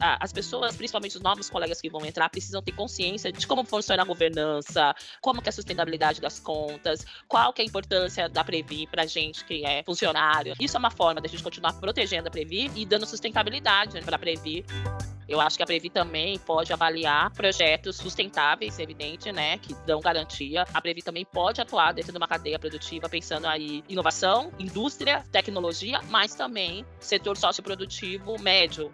as pessoas, principalmente os novos colegas que vão entrar, precisam ter consciência de como funciona a governança, como que é a sustentabilidade das contas, qual que é a importância da Previ para gente que é funcionário. Isso é uma forma da gente continuar protegendo a Previ e dando sustentabilidade para a Previ. Eu acho que a Previ também pode avaliar projetos sustentáveis, evidente, né, que dão garantia. A Previ também pode atuar dentro de uma cadeia produtiva, pensando aí inovação, indústria, tecnologia, mas também setor socioprodutivo médio.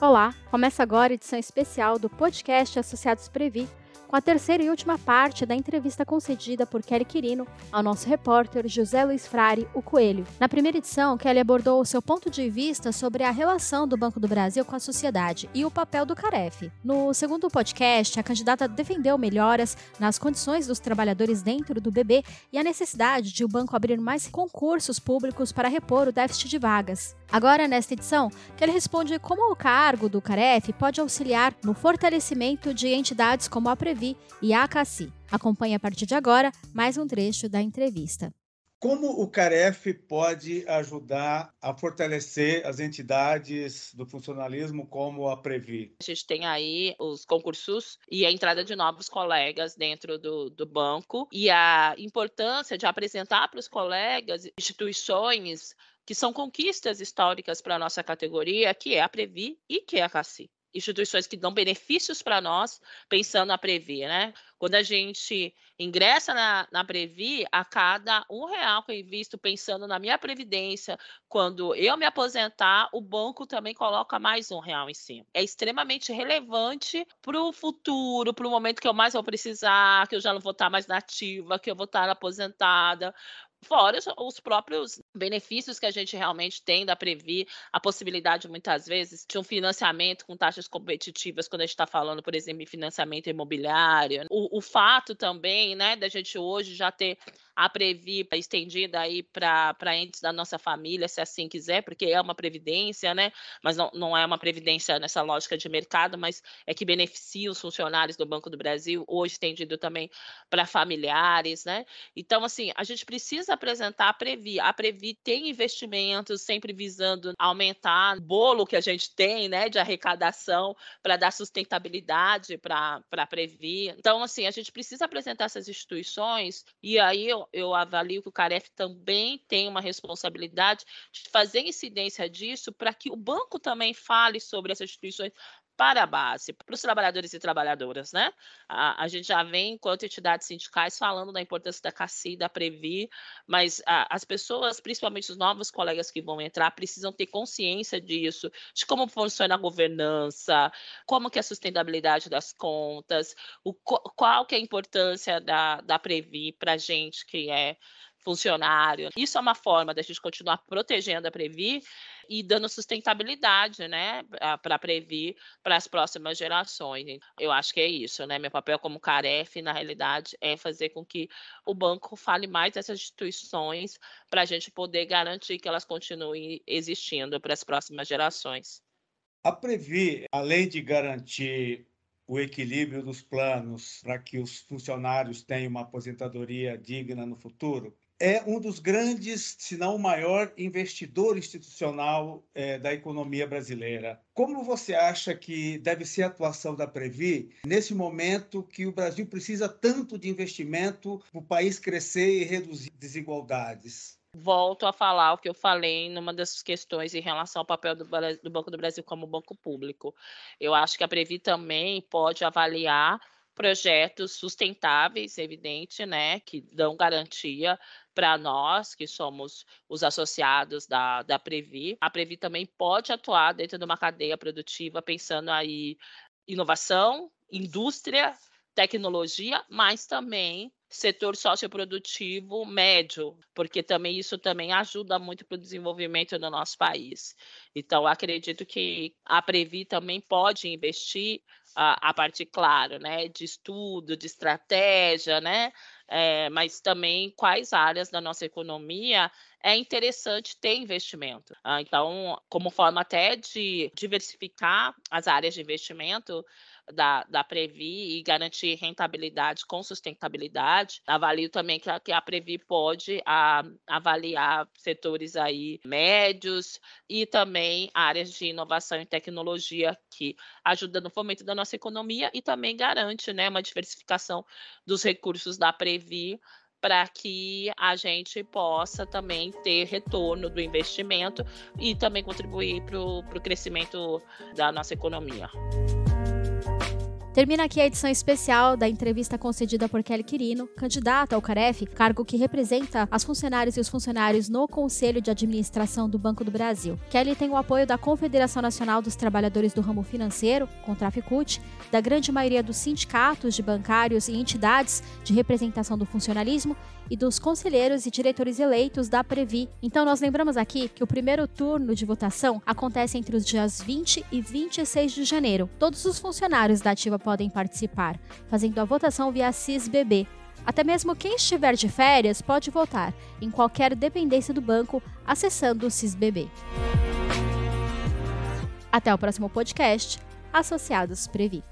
Olá, começa agora a edição especial do podcast Associados Previ, com a terceira e última parte da entrevista concedida por Kelly Quirino ao nosso repórter José Luiz Frari, o Coelho. Na primeira edição, Kelly abordou o seu ponto de vista sobre a relação do Banco do Brasil com a sociedade e o papel do Caref. No segundo podcast, a candidata defendeu melhoras nas condições dos trabalhadores dentro do BB e a necessidade de o banco abrir mais concursos públicos para repor o déficit de vagas. Agora, nesta edição, Kelly responde como o cargo do Caref pode auxiliar no fortalecimento de entidades como a Previ e a ACACI. Acompanhe a partir de agora mais um trecho da entrevista. Como o CAREF pode ajudar a fortalecer as entidades do funcionalismo como a Previ? A gente tem aí os concursos e a entrada de novos colegas dentro do, do banco e a importância de apresentar para os colegas instituições que são conquistas históricas para a nossa categoria, que é a Previ e que é a CACI instituições que dão benefícios para nós, pensando na Previ, né? Quando a gente ingressa na, na Previ, a cada um real que eu invisto pensando na minha previdência, quando eu me aposentar, o banco também coloca mais um real em cima. É extremamente relevante para o futuro, para o momento que eu mais vou precisar, que eu já não vou estar mais nativa, que eu vou estar aposentada, Fora os próprios benefícios que a gente realmente tem da Previ, a possibilidade, muitas vezes, de um financiamento com taxas competitivas, quando a gente está falando, por exemplo, em financiamento imobiliário. O, o fato também, né, da gente hoje já ter a Previ estendida aí para entes da nossa família, se assim quiser, porque é uma previdência, né? Mas não, não é uma previdência nessa lógica de mercado, mas é que beneficia os funcionários do Banco do Brasil, hoje estendido também para familiares, né? Então, assim, a gente precisa apresentar a Previ. A Previ tem investimentos sempre visando aumentar o bolo que a gente tem, né, de arrecadação para dar sustentabilidade para a Previ. Então, assim, a gente precisa apresentar essas instituições e aí eu avalio que o CAREF também tem uma responsabilidade de fazer incidência disso para que o banco também fale sobre essas instituições para a base, para os trabalhadores e trabalhadoras, né? A, a, gente já vem, enquanto entidades sindicais, falando da importância da CACI, da Previ, mas a, as pessoas, principalmente os novos colegas que vão entrar, precisam ter consciência disso, de como funciona a governança, como que é a sustentabilidade das contas, o, qual que é a importância da, da Previ para a gente que é funcionário. Isso é uma forma da gente continuar protegendo a Previ e dando sustentabilidade, né, para Previ para as próximas gerações. Eu acho que é isso, né? Meu papel como Caref, na realidade, é fazer com que o banco fale mais dessas instituições para a gente poder garantir que elas continuem existindo para as próximas gerações. A Previ, além de garantir o equilíbrio dos planos para que os funcionários tenham uma aposentadoria digna no futuro, é um dos grandes, se não o maior, investidor institucional é, da economia brasileira. Como você acha que deve ser a atuação da Previ nesse momento que o Brasil precisa tanto de investimento para o país crescer e reduzir desigualdades? Volto a falar o que eu falei numa das questões em relação ao papel do, do Banco do Brasil como banco público. Eu acho que a Previ também pode avaliar projetos sustentáveis, evidente, né, que dão garantia para nós, que somos os associados da, da Previ. A Previ também pode atuar dentro de uma cadeia produtiva, pensando aí inovação, indústria, tecnologia, mas também setor socioprodutivo médio, porque também isso também ajuda muito para o desenvolvimento do nosso país. Então, acredito que a Previ também pode investir a, a parte, claro, né, de estudo, de estratégia, né, é, mas também quais áreas da nossa economia é interessante ter investimento. Ah, então, como forma até de diversificar as áreas de investimento, da, da Previ e garantir rentabilidade com sustentabilidade. Avalio também que a, que a Previ pode a, avaliar setores aí médios e também áreas de inovação e tecnologia que ajudam no fomento da nossa economia e também garante né, uma diversificação dos recursos da Previ para que a gente possa também ter retorno do investimento e também contribuir para o crescimento da nossa economia. Termina aqui a edição especial da entrevista concedida por Kelly Quirino, candidata ao CAREF, cargo que representa as funcionárias e os funcionários no Conselho de Administração do Banco do Brasil. Kelly tem o apoio da Confederação Nacional dos Trabalhadores do Ramo Financeiro, Contraficute, da grande maioria dos sindicatos de bancários e entidades de representação do funcionalismo e dos conselheiros e diretores eleitos da Previ. Então, nós lembramos aqui que o primeiro turno de votação acontece entre os dias 20 e 26 de janeiro. Todos os funcionários da ativa podem participar, fazendo a votação via CISBB. Até mesmo quem estiver de férias pode votar em qualquer dependência do banco acessando o CISBB. Até o próximo podcast. Associados Previ.